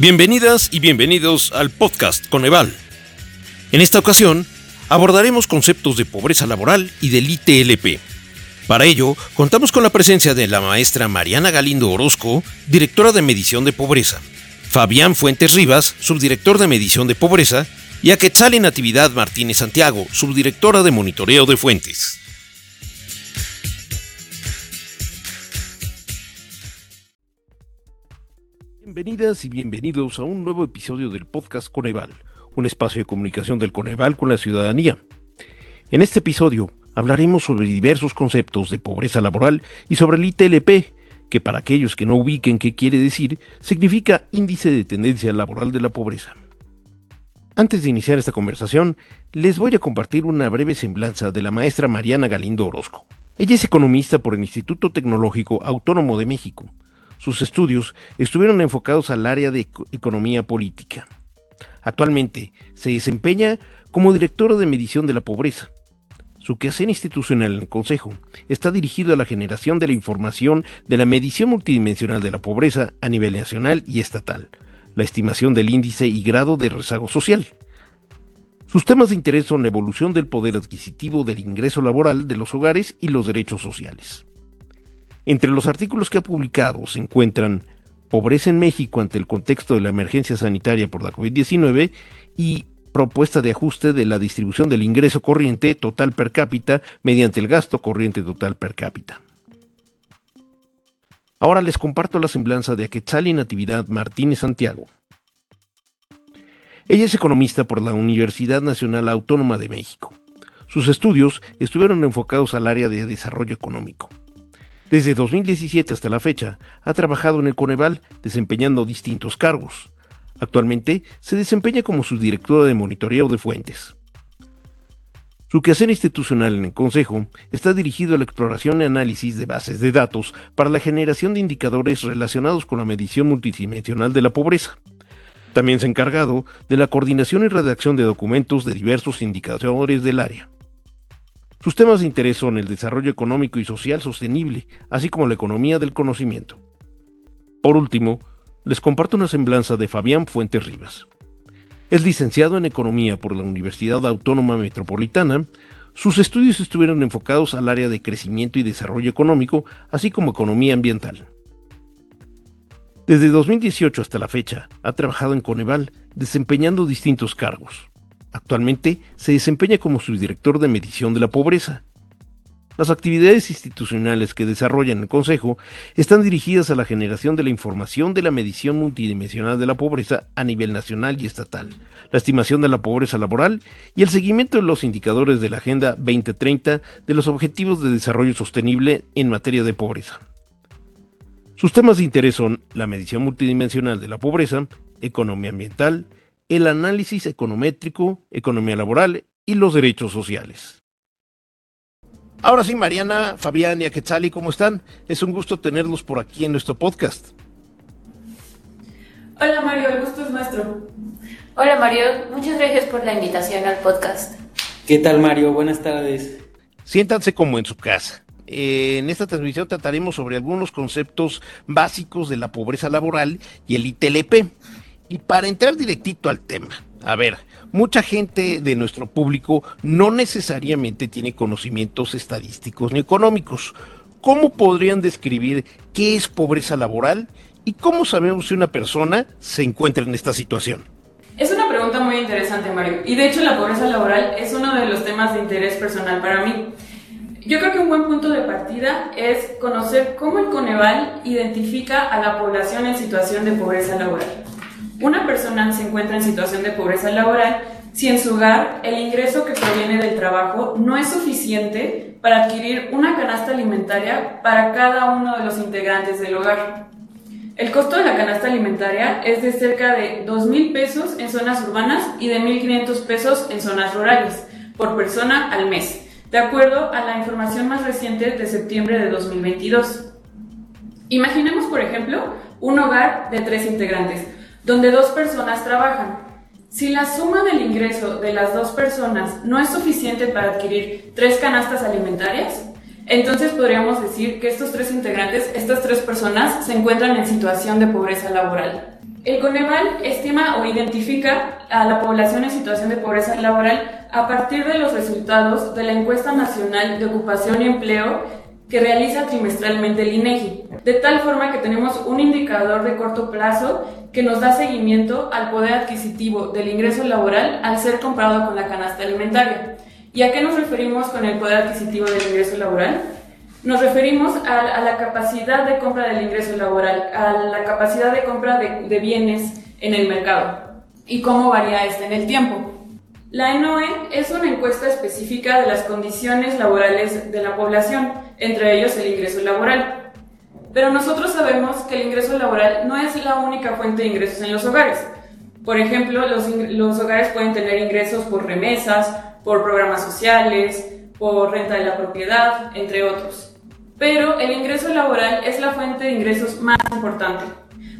Bienvenidas y bienvenidos al podcast Coneval. En esta ocasión abordaremos conceptos de pobreza laboral y del ITLP. Para ello, contamos con la presencia de la maestra Mariana Galindo Orozco, directora de medición de pobreza, Fabián Fuentes Rivas, subdirector de medición de pobreza, y a Quetzal Natividad Martínez Santiago, subdirectora de monitoreo de fuentes. Bienvenidas y bienvenidos a un nuevo episodio del podcast Coneval, un espacio de comunicación del Coneval con la ciudadanía. En este episodio hablaremos sobre diversos conceptos de pobreza laboral y sobre el ITLP, que para aquellos que no ubiquen qué quiere decir, significa Índice de Tendencia Laboral de la Pobreza. Antes de iniciar esta conversación, les voy a compartir una breve semblanza de la maestra Mariana Galindo Orozco. Ella es economista por el Instituto Tecnológico Autónomo de México. Sus estudios estuvieron enfocados al área de economía política. Actualmente se desempeña como directora de medición de la pobreza. Su quehacer institucional en el Consejo está dirigido a la generación de la información de la medición multidimensional de la pobreza a nivel nacional y estatal, la estimación del índice y grado de rezago social. Sus temas de interés son la evolución del poder adquisitivo del ingreso laboral de los hogares y los derechos sociales. Entre los artículos que ha publicado se encuentran Pobreza en México ante el contexto de la emergencia sanitaria por la COVID-19 y Propuesta de ajuste de la distribución del ingreso corriente total per cápita mediante el gasto corriente total per cápita. Ahora les comparto la semblanza de Aquetzali Natividad Martínez Santiago. Ella es economista por la Universidad Nacional Autónoma de México. Sus estudios estuvieron enfocados al área de desarrollo económico. Desde 2017 hasta la fecha, ha trabajado en el Coneval desempeñando distintos cargos. Actualmente se desempeña como subdirectora de monitoreo de fuentes. Su quehacer institucional en el Consejo está dirigido a la exploración y análisis de bases de datos para la generación de indicadores relacionados con la medición multidimensional de la pobreza. También se ha encargado de la coordinación y redacción de documentos de diversos indicadores del área. Sus temas de interés son el desarrollo económico y social sostenible, así como la economía del conocimiento. Por último, les comparto una semblanza de Fabián Fuentes Rivas. Es licenciado en Economía por la Universidad Autónoma Metropolitana. Sus estudios estuvieron enfocados al área de crecimiento y desarrollo económico, así como economía ambiental. Desde 2018 hasta la fecha, ha trabajado en Coneval, desempeñando distintos cargos. Actualmente se desempeña como subdirector de medición de la pobreza, las actividades institucionales que desarrollan el Consejo están dirigidas a la generación de la información de la medición multidimensional de la pobreza a nivel nacional y estatal, la estimación de la pobreza laboral y el seguimiento de los indicadores de la Agenda 2030 de los Objetivos de Desarrollo Sostenible en materia de pobreza. Sus temas de interés son la medición multidimensional de la pobreza, economía ambiental, el análisis econométrico, economía laboral y los derechos sociales. Ahora sí, Mariana, Fabián y Aquetzali, ¿cómo están? Es un gusto tenerlos por aquí en nuestro podcast. Hola Mario, el gusto es nuestro. Hola Mario, muchas gracias por la invitación al podcast. ¿Qué tal Mario? Buenas tardes. Siéntanse como en su casa. En esta transmisión trataremos sobre algunos conceptos básicos de la pobreza laboral y el ITLP. Y para entrar directito al tema, a ver, mucha gente de nuestro público no necesariamente tiene conocimientos estadísticos ni económicos. ¿Cómo podrían describir qué es pobreza laboral y cómo sabemos si una persona se encuentra en esta situación? Es una pregunta muy interesante, Mario. Y de hecho la pobreza laboral es uno de los temas de interés personal para mí. Yo creo que un buen punto de partida es conocer cómo el Coneval identifica a la población en situación de pobreza laboral. Una persona se encuentra en situación de pobreza laboral si en su hogar el ingreso que proviene del trabajo no es suficiente para adquirir una canasta alimentaria para cada uno de los integrantes del hogar. El costo de la canasta alimentaria es de cerca de 2 mil pesos en zonas urbanas y de 1.500 pesos en zonas rurales por persona al mes, de acuerdo a la información más reciente de septiembre de 2022. Imaginemos, por ejemplo, un hogar de tres integrantes donde dos personas trabajan. Si la suma del ingreso de las dos personas no es suficiente para adquirir tres canastas alimentarias, Entonces podríamos decir que estos tres integrantes, estas tres personas, se encuentran en situación de pobreza laboral. El Coneval estima o identifica a la población en situación de pobreza laboral a partir de los resultados de la encuesta nacional de ocupación y empleo que realiza trimestralmente el INEGI, de tal forma que tenemos un indicador de corto plazo que nos da seguimiento al poder adquisitivo del ingreso laboral al ser comparado con la canasta alimentaria. ¿Y a qué nos referimos con el poder adquisitivo del ingreso laboral? Nos referimos a, la capacidad de compra del ingreso laboral, a la capacidad de compra de, de bienes en el mercado y cómo varía este en el tiempo. La ENOE es una encuesta específica de las condiciones laborales de la población, entre ellos el ingreso laboral. Pero nosotros sabemos que el ingreso laboral no es la única fuente de ingresos en los hogares. Por ejemplo, los, los hogares pueden tener ingresos por remesas, por programas sociales, por renta de la propiedad, entre otros. Pero el ingreso laboral es la fuente de ingresos más importante.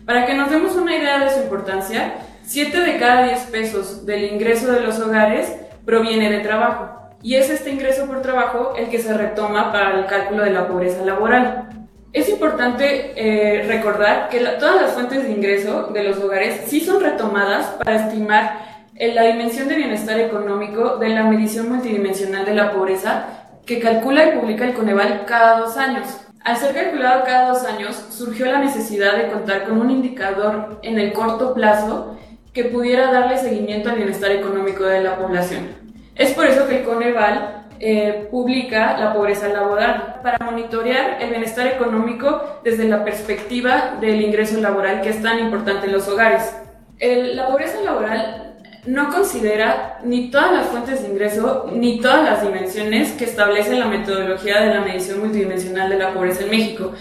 Para que nos demos una idea de su importancia, 7 de cada 10 pesos del ingreso de los hogares proviene de trabajo. Y es este ingreso por trabajo el que se retoma para el cálculo de la pobreza laboral. Es importante eh, recordar que todas las fuentes de ingreso de los hogares sí son retomadas para estimar la dimensión de bienestar económico de la medición multidimensional de la pobreza que calcula y publica el Coneval cada dos años. Al ser calculado cada dos años, surgió la necesidad de contar con un indicador en el corto plazo que pudiera darle seguimiento al bienestar económico de la población. Es por eso que el Coneval eh, publica la pobreza laboral para monitorear el bienestar económico desde la perspectiva del ingreso laboral que es tan importante en los hogares. la pobreza laboral no considera ni todas las fuentes de ingreso ni todas las dimensiones que establece la metodología de la medición multidimensional de la pobreza en México,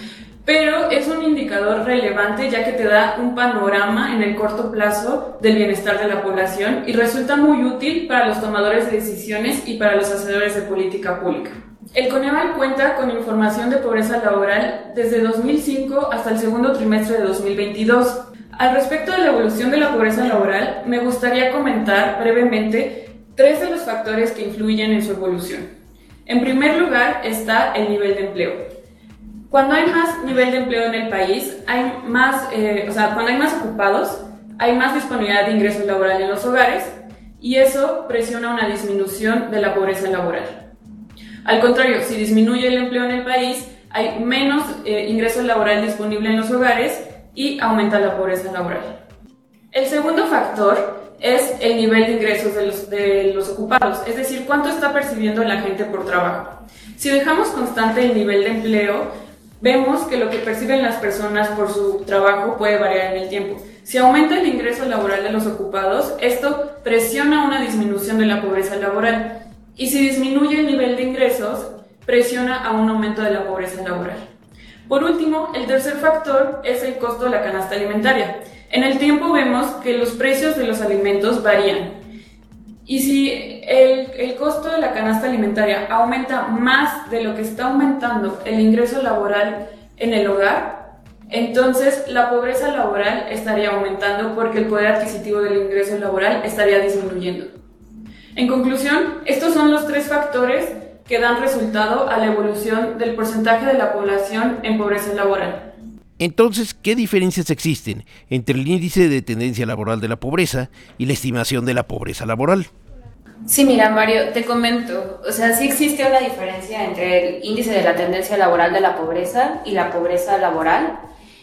pero es un indicador relevante ya que te da un panorama en el corto plazo del bienestar de la población y resulta muy útil para los tomadores de decisiones y para los hacedores de política pública. El Coneval cuenta con información de pobreza laboral desde 2005 hasta el segundo trimestre de 2022 al respecto de la evolución de la pobreza laboral, me gustaría comentar brevemente tres de los factores que influyen en su evolución. En primer lugar está el nivel de empleo. Cuando hay más nivel de empleo en el país, hay más, eh, o sea, cuando hay más ocupados, hay más disponibilidad de ingresos laborales en los hogares y eso presiona una disminución de la pobreza laboral. Al contrario, si disminuye el empleo en el país, hay menos eh, ingresos laborales disponibles en los hogares y aumenta la pobreza laboral. El segundo factor es el nivel de ingresos de los, de los ocupados, es decir, cuánto está percibiendo la gente por trabajo. Si dejamos constante el nivel de empleo, vemos que lo que perciben las personas por su trabajo puede variar en el tiempo. Si aumenta el ingreso laboral de los ocupados, esto presiona una disminución de la pobreza laboral. Y si disminuye el nivel de ingresos, presiona a un aumento de la pobreza laboral. Por último, el tercer factor es el costo de la canasta alimentaria. En el tiempo vemos que los precios de los alimentos varían. Y si el, costo de la canasta alimentaria aumenta más de lo que está aumentando el ingreso laboral en el hogar, entonces la pobreza laboral estaría aumentando porque el poder adquisitivo del ingreso laboral estaría disminuyendo. En conclusión, estos son los tres factores que dan resultado a la evolución del porcentaje de la población en pobreza laboral. Entonces, ¿qué diferencias existen entre el índice de tendencia laboral de la pobreza y la estimación de la pobreza laboral? Sí, mira, Mario, te comento. O sea, sí existe una diferencia entre el índice de la tendencia laboral de la pobreza y la pobreza laboral.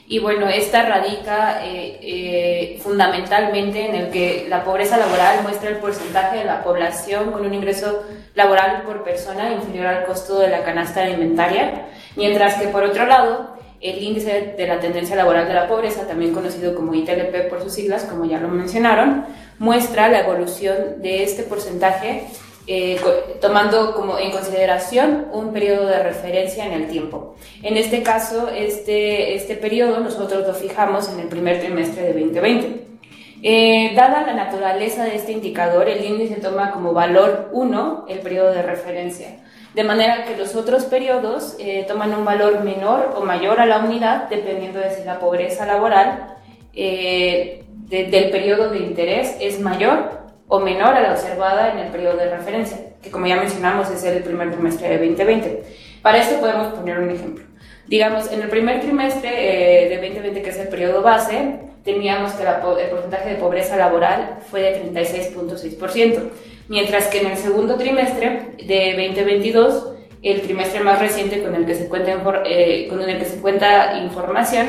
Y bueno, esta radica eh, eh, fundamentalmente en el que la pobreza laboral muestra el porcentaje de la población con un ingreso laboral por persona inferior al costo de la canasta alimentaria, mientras que por otro lado, el índice de la tendencia laboral de la pobreza, también conocido como ITLP por sus siglas, como ya lo mencionaron, muestra la evolución de este porcentaje eh, tomando como en consideración un periodo de referencia en el tiempo. En este caso, este, este periodo nosotros lo fijamos en el primer trimestre de 2020. Eh, dada la naturaleza de este indicador, el índice toma como valor 1 el periodo de referencia, de manera que los otros periodos eh, toman un valor menor o mayor a la unidad dependiendo de si la pobreza laboral del periodo de interés es mayor o menor a la observada en el periodo de referencia, que como ya mencionamos es el primer trimestre de 2020. Para esto podemos poner un ejemplo. Digamos, en el primer trimestre eh, de 2020, que es el periodo base, teníamos que el porcentaje de pobreza laboral fue de 36.6%, mientras que en el segundo trimestre de 2022, el trimestre más reciente con el que se cuenta, eh, con el información,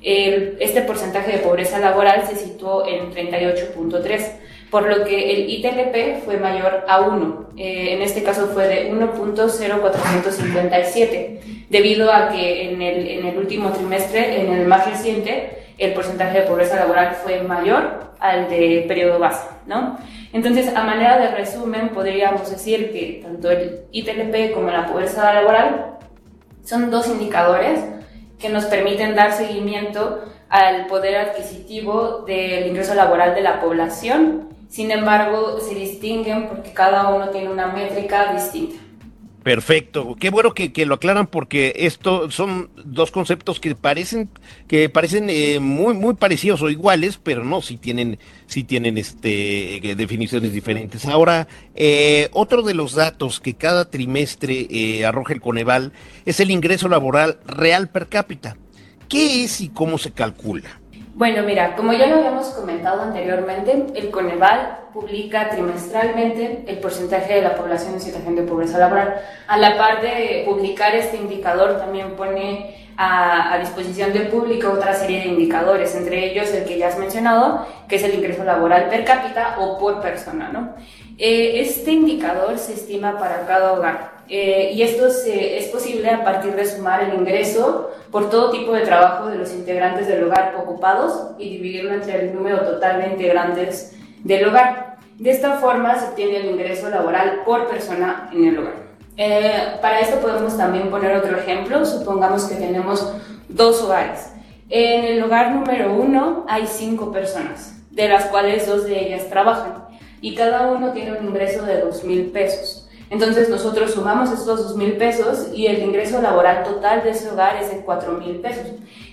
este porcentaje de pobreza laboral se situó en 38.3 por lo que el ITLP fue mayor a 1. Eh, en este caso fue de 1.0457, debido a que en el, en el último trimestre, en el más reciente, el porcentaje de pobreza laboral fue mayor al de periodo base, ¿no? Entonces, a manera de resumen, podríamos decir que tanto el ITLP como la pobreza laboral son dos indicadores que nos permiten dar seguimiento al poder adquisitivo del ingreso laboral de la población sin embargo, se distinguen porque cada uno tiene una métrica distinta. Perfecto, qué bueno que, lo aclaran porque esto son dos conceptos que parecen que parecen eh, muy muy parecidos o iguales, pero no, si tienen si tienen este eh, definiciones diferentes. Ahora, eh, otro de los datos que cada trimestre arroja el Coneval es el ingreso laboral real per cápita. ¿Qué es y cómo se calcula? Bueno, mira, como ya lo habíamos comentado anteriormente, el Coneval publica trimestralmente el porcentaje de la población en situación de pobreza laboral. A la par de publicar este indicador, también pone a, disposición del público otra serie de indicadores, entre ellos el que ya has mencionado, que es el ingreso laboral per cápita o por persona, ¿no? Eh, este indicador se estima para cada hogar eh, y esto es posible a partir de sumar el ingreso por todo tipo de trabajo de los integrantes del hogar ocupados y dividirlo entre el número total de integrantes del hogar. De esta forma se obtiene el ingreso laboral por persona en el hogar. Eh, para esto podemos también poner otro ejemplo. Supongamos que tenemos dos hogares. En el hogar número uno hay cinco personas, de las cuales dos de ellas trabajan y cada uno tiene un ingreso de dos mil pesos. Entonces nosotros sumamos estos dos mil pesos y el ingreso laboral total de ese hogar es de cuatro mil pesos.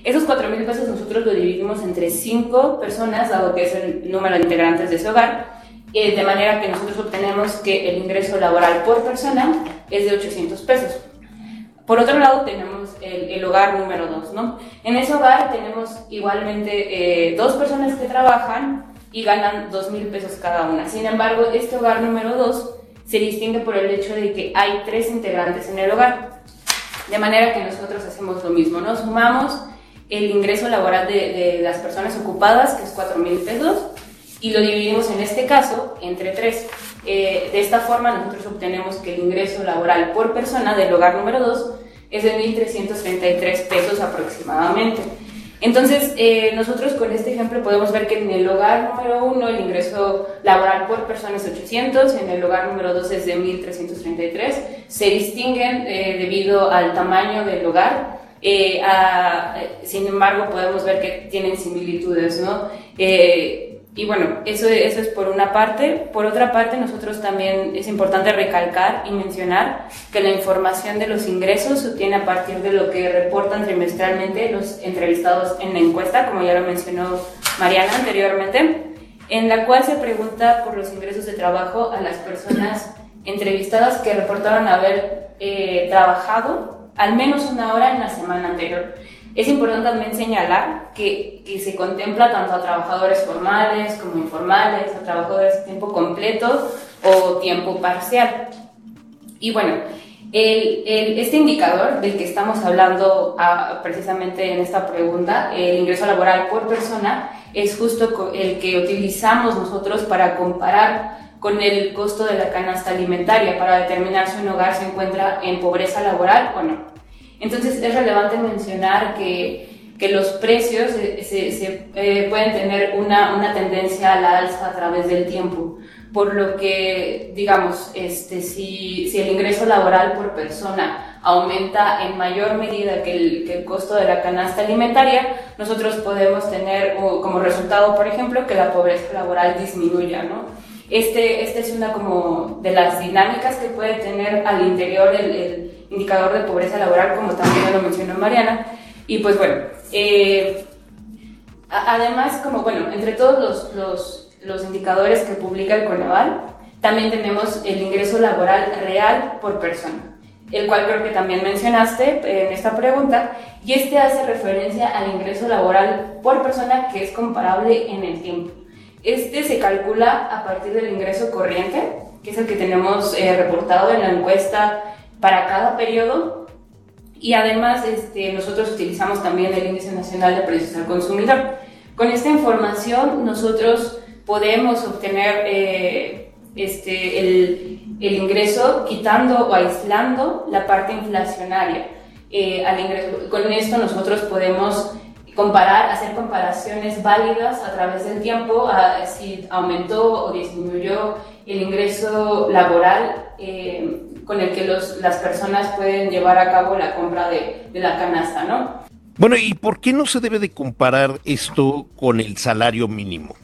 Esos cuatro mil pesos nosotros lo dividimos entre cinco personas, dado que es el número de integrantes de ese hogar, eh, de manera que nosotros obtenemos que el ingreso laboral por persona es de 800 pesos. Por otro lado, tenemos el, hogar número dos, ¿no? En ese hogar tenemos igualmente eh, dos personas que trabajan y ganan 2 mil pesos cada una. Sin embargo, este hogar número 2 se distingue por el hecho de que hay tres integrantes en el hogar. De manera que nosotros hacemos lo mismo, ¿no? Sumamos el ingreso laboral de, las personas ocupadas, que es 4 mil pesos, y lo dividimos en este caso entre tres. Eh, de esta forma nosotros obtenemos que el ingreso laboral por persona del hogar número 2 es de 1.333 pesos aproximadamente. Entonces, eh, nosotros con este ejemplo podemos ver que en el hogar número uno el ingreso laboral por persona es 800, en el hogar número dos es de 1333. Se distinguen eh, debido al tamaño del hogar. Eh, sin embargo, podemos ver que tienen similitudes, ¿no? Y bueno, eso, es por una parte. Por otra parte, nosotros también es importante recalcar y mencionar que la información de los ingresos se obtiene a partir de lo que reportan trimestralmente los entrevistados en la encuesta, como ya lo mencionó Mariana anteriormente, en la cual se pregunta por los ingresos de trabajo a las personas entrevistadas que reportaron haber eh, trabajado al menos una hora en la semana anterior. Es importante también señalar que, que, se contempla tanto a trabajadores formales como informales, a trabajadores de tiempo completo o tiempo parcial. Y bueno, el, el, este indicador del que estamos hablando ah, precisamente en esta pregunta, el ingreso laboral por persona, es justo el que utilizamos nosotros para comparar con el costo de la canasta alimentaria para determinar si un hogar se encuentra en pobreza laboral o no. Entonces es relevante mencionar que, que los precios se, se, eh, pueden tener una, una, tendencia a la alza a través del tiempo, por lo que, digamos, este, si, si el ingreso laboral por persona aumenta en mayor medida que el, que el, costo de la canasta alimentaria, nosotros podemos tener como resultado, por ejemplo, que la pobreza laboral disminuya, ¿no? Este, esta es una como de las dinámicas que puede tener al interior el indicador de pobreza laboral, como también lo mencionó Mariana. Y pues bueno, eh, además, como bueno, entre todos los, los, indicadores que publica el Coneval, también tenemos el ingreso laboral real por persona. el cual creo que también mencionaste en esta pregunta, y este hace referencia al ingreso laboral por persona que es comparable en el tiempo. Este se calcula a partir del ingreso corriente, que es el que tenemos eh, reportado en la encuesta para cada periodo, y además este, nosotros utilizamos también el Índice Nacional de Precios al Consumidor. Con esta información nosotros podemos obtener eh, este, el, el, ingreso quitando o aislando la parte inflacionaria. Eh, al ingreso. Con esto nosotros podemos comparar, hacer comparaciones válidas a través del tiempo, a, si aumentó o disminuyó el ingreso laboral eh, con el que los, las personas pueden llevar a cabo la compra de, de la canasta, ¿no? Bueno, ¿y por qué no se debe de comparar esto con el salario mínimo?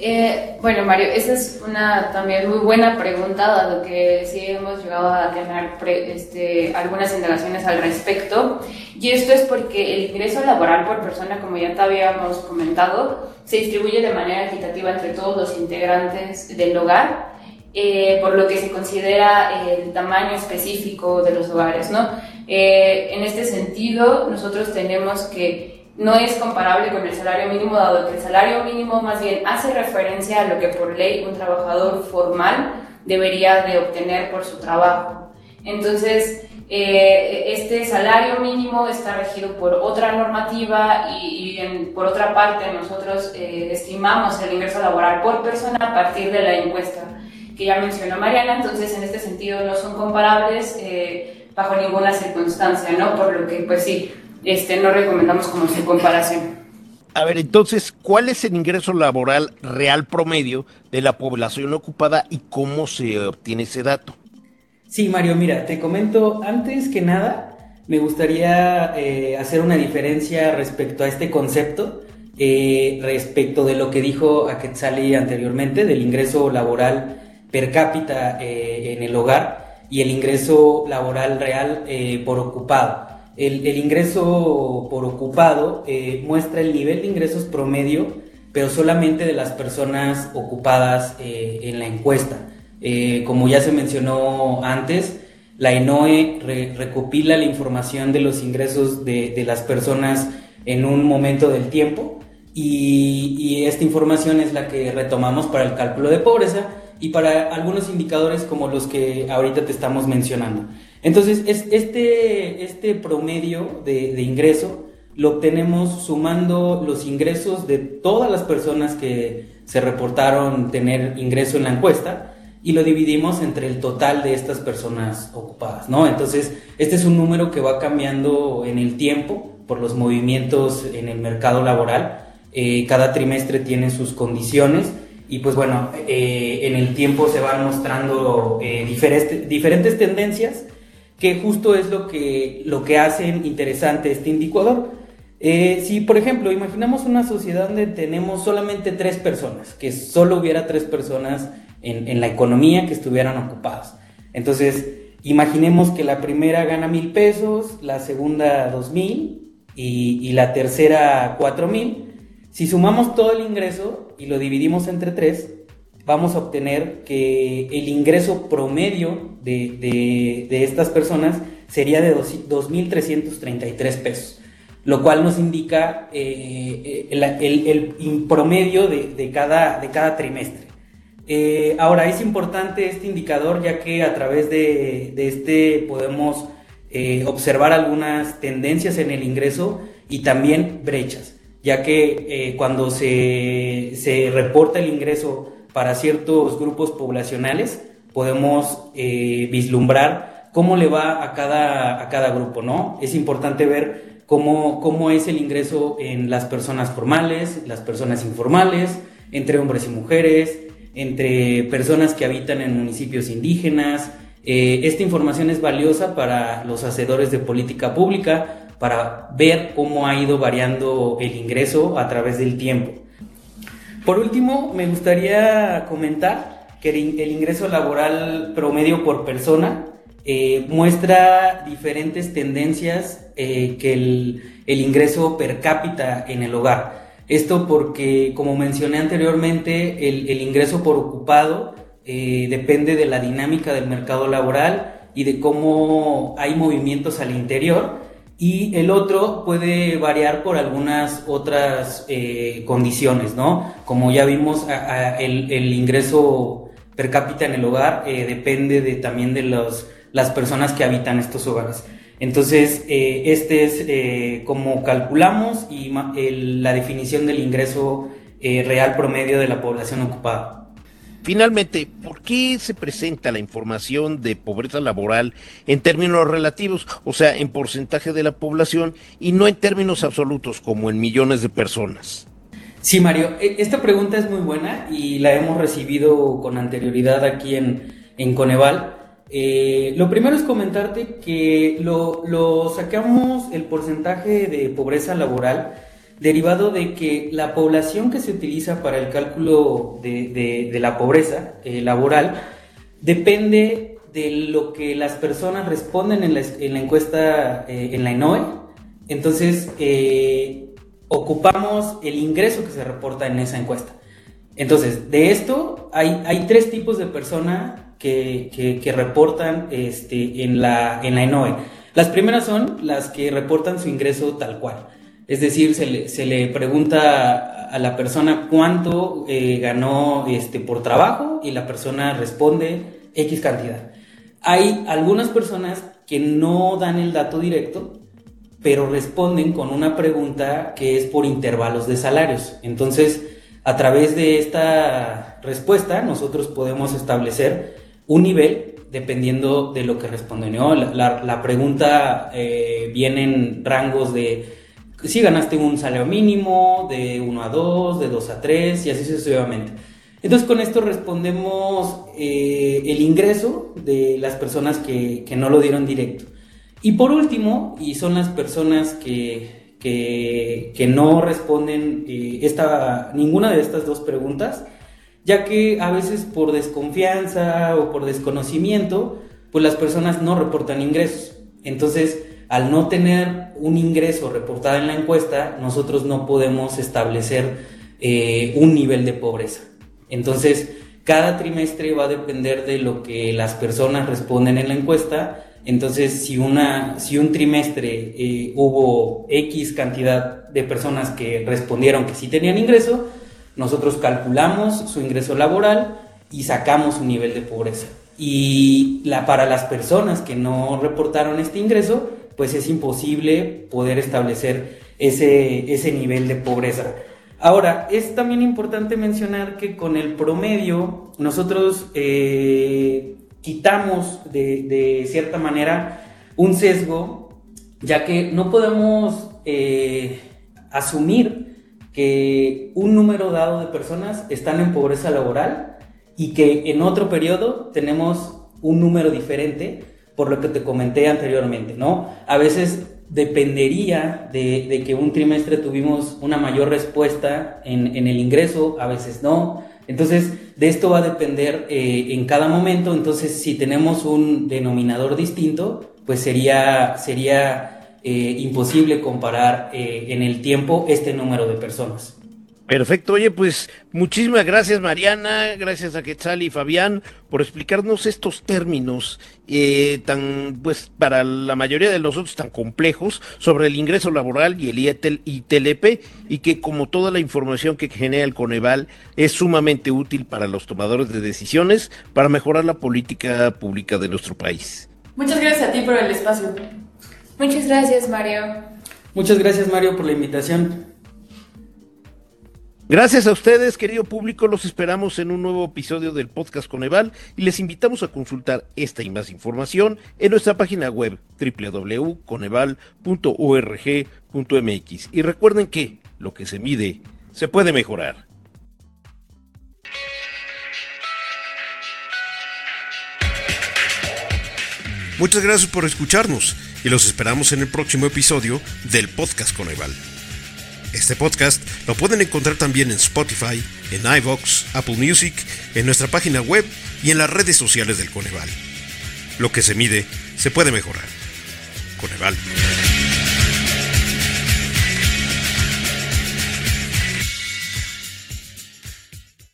Eh, bueno, Mario, esa es una también muy buena pregunta, dado que sí hemos llegado a tener este, algunas indagaciones al respecto. Y esto es porque el ingreso laboral por persona, como ya te habíamos comentado, se distribuye de manera equitativa entre todos los integrantes del hogar, eh, por lo que se considera el tamaño específico de los hogares, ¿no? Eh, en este sentido, nosotros tenemos que no es comparable con el salario mínimo, dado que el salario mínimo más bien hace referencia a lo que por ley un trabajador formal debería de obtener por su trabajo. Entonces, eh, este salario mínimo está regido por otra normativa y, por otra parte nosotros eh, estimamos el ingreso laboral por persona a partir de la encuesta que ya mencionó Mariana, entonces en este sentido no son comparables eh, bajo ninguna circunstancia, ¿no? Por lo que, pues sí, este, no recomendamos como su comparación. A ver, entonces, ¿cuál es el ingreso laboral real promedio de la población ocupada y cómo se obtiene ese dato? Sí, Mario, mira, te comento, antes que nada, me gustaría eh, hacer una diferencia respecto a este concepto, eh, respecto de lo que dijo Aquetzali anteriormente, del ingreso laboral per cápita eh, en el hogar y el ingreso laboral real por ocupado. El, ingreso por ocupado eh, muestra el nivel de ingresos promedio, pero solamente de las personas ocupadas eh, en la encuesta. Eh, como ya se mencionó antes, la ENOE recopila la información de los ingresos de, las personas en un momento del tiempo y, y, esta información es la que retomamos para el cálculo de pobreza y para algunos indicadores como los que ahorita te estamos mencionando. Entonces, es, este, este promedio de, ingreso lo obtenemos sumando los ingresos de todas las personas que se reportaron tener ingreso en la encuesta y lo dividimos entre el total de estas personas ocupadas, ¿no? Entonces, este es un número que va cambiando en el tiempo por los movimientos en el mercado laboral. Eh, cada trimestre tiene sus condiciones y pues bueno, eh, en el tiempo se van mostrando eh, diferentes, diferentes tendencias que justo es lo que, lo que hacen interesante este indicador. Eh, si, por ejemplo, imaginamos una sociedad donde tenemos solamente tres personas, que solo hubiera tres personas en, la economía que estuvieran ocupadas. Entonces, imaginemos que la primera gana mil pesos, la segunda dos mil y, y la tercera cuatro mil. Si sumamos todo el ingreso y lo dividimos entre tres, vamos a obtener que el ingreso promedio de, estas personas sería de 2.333 pesos, lo cual nos indica eh, el, promedio de, cada, de cada trimestre. Eh, ahora, es importante este indicador ya que a través de, este podemos eh, observar algunas tendencias en el ingreso y también brechas, ya que cuando se, se reporta el ingreso para ciertos grupos poblacionales, podemos eh, vislumbrar cómo le va a cada, a cada grupo, ¿no? Es importante ver cómo, cómo es el ingreso en las personas formales, las personas informales, entre hombres y mujeres, entre personas que habitan en municipios indígenas. Eh, esta información es valiosa para los hacedores de política pública, para ver cómo ha ido variando el ingreso a través del tiempo. Por último, me gustaría comentar que el ingreso laboral promedio por persona eh, muestra diferentes tendencias eh, que el, ingreso per cápita en el hogar. Esto porque, como mencioné anteriormente, el, ingreso por ocupado eh, depende de la dinámica del mercado laboral y de cómo hay movimientos al interior y el otro puede variar por algunas otras eh, condiciones, ¿no? Como ya vimos, el, ingreso per cápita en el hogar eh, depende de, también de los, las personas que habitan estos hogares. Entonces, eh, este es como calculamos y la definición del ingreso real promedio de la población ocupada. Finalmente, ¿por qué se presenta la información de pobreza laboral en términos relativos, o sea, en porcentaje de la población, y no en términos absolutos, como en millones de personas? Sí, Mario, e, esta pregunta es muy buena y la hemos recibido con anterioridad aquí en, en Coneval. Eh, lo primero es comentarte que lo, lo sacamos el porcentaje de pobreza laboral derivado de que la población que se utiliza para el cálculo de, la pobreza eh, laboral depende de lo que las personas responden en la, encuesta eh, en la ENOE. Entonces, eh, ocupamos el ingreso que se reporta en esa encuesta. Entonces, de esto hay, tres tipos de personas que, que, reportan este, en, la, en la ENOE. Las primeras son las que reportan su ingreso tal cual. Es decir, se le, pregunta a la persona cuánto eh, ganó este, por trabajo y la persona responde X cantidad. Hay algunas personas que no dan el dato directo, pero responden con una pregunta que es por intervalos de salarios. Entonces, a través de esta respuesta, nosotros podemos establecer un nivel dependiendo de lo que responden. La, pregunta eh, viene en rangos de si ganaste un salario mínimo, de 1 a 2, de 2 a 3 y así sucesivamente. Entonces con esto respondemos eh, el ingreso de las personas que, no lo dieron directo. Y por último, y son las personas que, que, no responden eh, esta, ninguna de estas dos preguntas, ya que a veces por desconfianza o por desconocimiento, pues las personas no reportan ingresos. Entonces, al no tener un ingreso reportado en la encuesta, nosotros no podemos establecer eh, un nivel de pobreza. Entonces, cada trimestre va a depender de lo que las personas responden en la encuesta. Entonces, si, una, si un trimestre eh, hubo X cantidad de personas que respondieron que sí tenían ingreso, nosotros calculamos su ingreso laboral y sacamos su nivel de pobreza. Y la, para las personas que no reportaron este ingreso, pues es imposible poder establecer ese, ese nivel de pobreza. Ahora, es también importante mencionar que con el promedio nosotros eh, quitamos de, cierta manera un sesgo, ya que no podemos eh, asumir que un número dado de personas están en pobreza laboral y que en otro periodo tenemos un número diferente por lo que te comenté anteriormente, ¿no? A veces dependería de, que un trimestre tuvimos una mayor respuesta en, el ingreso, a veces no. Entonces, de esto va a depender eh, en cada momento. Entonces, si tenemos un denominador distinto, pues sería, sería eh, imposible comparar eh, en el tiempo este número de personas. Perfecto, oye, pues muchísimas gracias Mariana, gracias a Quetzal y Fabián por explicarnos estos términos eh, tan, pues para la mayoría de nosotros tan complejos sobre el ingreso laboral y el ITLP y que como toda la información que genera el Coneval es sumamente útil para los tomadores de decisiones para mejorar la política pública de nuestro país. Muchas gracias a ti por el espacio. Muchas gracias Mario. Muchas gracias Mario por la invitación. Gracias a ustedes, querido público, los esperamos en un nuevo episodio del podcast Coneval y les invitamos a consultar esta y más información en nuestra página web www.coneval.org.mx. Y recuerden que lo que se mide se puede mejorar. Muchas gracias por escucharnos y los esperamos en el próximo episodio del podcast Coneval. Este podcast lo pueden encontrar también en Spotify, en iVoox, Apple Music, en nuestra página web y en las redes sociales del Coneval. Lo que se mide se puede mejorar. Coneval.